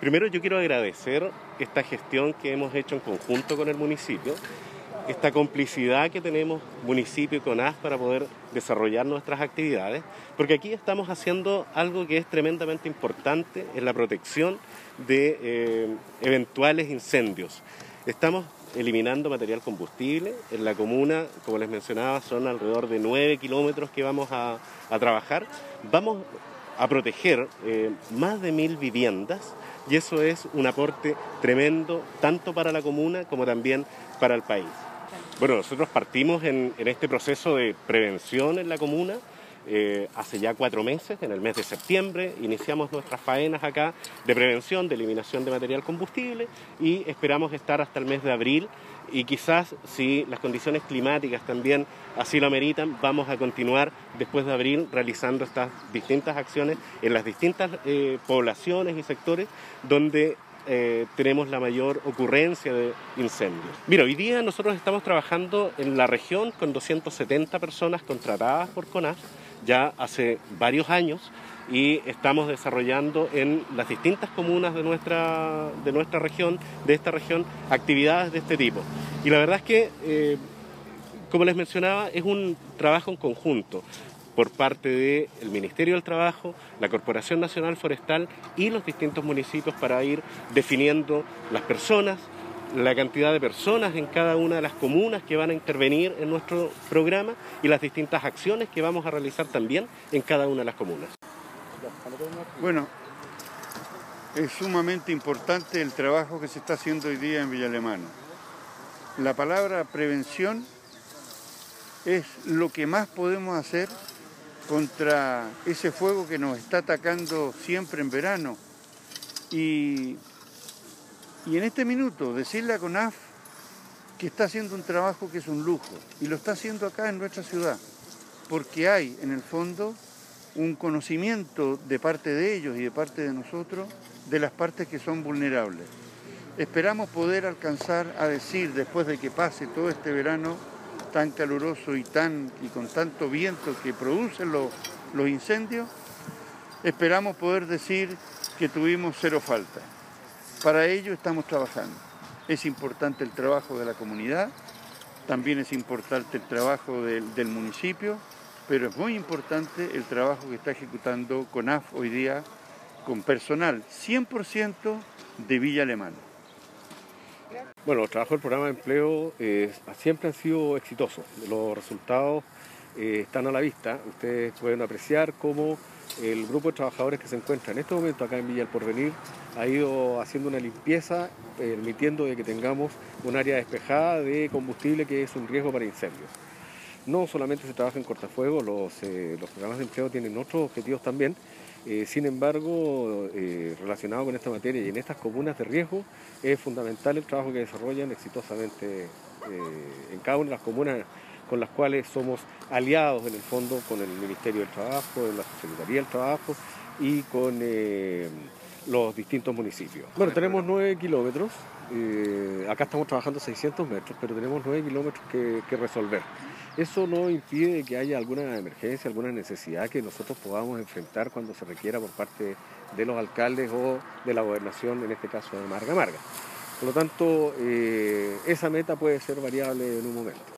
Primero yo quiero agradecer esta gestión que hemos hecho en conjunto con el municipio, esta complicidad que tenemos municipio y CONAS para poder desarrollar nuestras actividades, porque aquí estamos haciendo algo que es tremendamente importante en la protección de eh, eventuales incendios. Estamos eliminando material combustible. En la comuna, como les mencionaba, son alrededor de 9 kilómetros que vamos a, trabajar. Vamos a proteger eh, más de mil viviendas y eso es un aporte tremendo tanto para la comuna como también para el país. Bueno, nosotros partimos en, este proceso de prevención en la comuna eh, hace ya cuatro meses, en el mes de septiembre, iniciamos nuestras faenas acá de prevención, de eliminación de material combustible y esperamos estar hasta el mes de abril y quizás si las condiciones climáticas también así lo ameritan, vamos a continuar después de abril realizando estas distintas acciones en las distintas eh, poblaciones y sectores donde eh, tenemos la mayor ocurrencia de incendios. Mira, hoy día nosotros estamos trabajando en la región con 270 personas contratadas por CONAS ya hace varios años y estamos desarrollando en las distintas comunas de nuestra, de nuestra región, de esta región, actividades de este tipo. Y la verdad es que, eh, como les mencionaba, es un trabajo en conjunto por parte del Ministerio del Trabajo, la Corporación Nacional Forestal y los distintos municipios para ir definiendo las personas, la cantidad de personas en cada una de las comunas que van a intervenir en nuestro programa y las distintas acciones que vamos a realizar también en cada una de las comunas. Bueno, es sumamente importante el trabajo que se está haciendo hoy día en Villa Alemana. La palabra prevención es lo que más podemos hacer contra ese fuego que nos está atacando siempre en verano. Y y en este minuto decirle a CONAF que está haciendo un trabajo que es un lujo y lo está haciendo acá en nuestra ciudad, porque hay en el fondo un conocimiento de parte de ellos y de parte de nosotros de las partes que son vulnerables. Esperamos poder alcanzar a decir, después de que pase todo este verano tan caluroso y, tan, y con tanto viento que producen los, los incendios, esperamos poder decir que tuvimos cero falta. Para ello estamos trabajando. Es importante el trabajo de la comunidad, también es importante el trabajo del, municipio, pero es muy importante el trabajo que está ejecutando CONAF hoy día con personal 100% de Villa Alemana. Bueno, los trabajos del programa de empleo eh, siempre han sido exitosos. Los resultados eh, están a la vista. Ustedes pueden apreciar cómo el grupo de trabajadores que se encuentra en este momento acá en Villa del Porvenir ha ido haciendo una limpieza, permitiendo de que tengamos un área despejada de combustible que es un riesgo para incendios. No solamente se trabaja en cortafuegos, los, eh, programas de empleo tienen otros objetivos también, eh, sin embargo, eh, relacionado con esta materia y en estas comunas de riesgo, es fundamental el trabajo que desarrollan exitosamente en cada una de las comunas con las cuales somos aliados en el fondo con el Ministerio del Trabajo, la Secretaría del Trabajo y con eh, los distintos municipios. Bueno, tenemos nueve kilómetros, eh, acá estamos trabajando 600 metros, pero tenemos nueve kilómetros que, que resolver. Eso no impide que haya alguna emergencia, alguna necesidad que nosotros podamos enfrentar cuando se requiera por parte de los alcaldes o de la gobernación, en este caso de Marga Marga. Por lo tanto, eh, esa meta puede ser variable en un momento.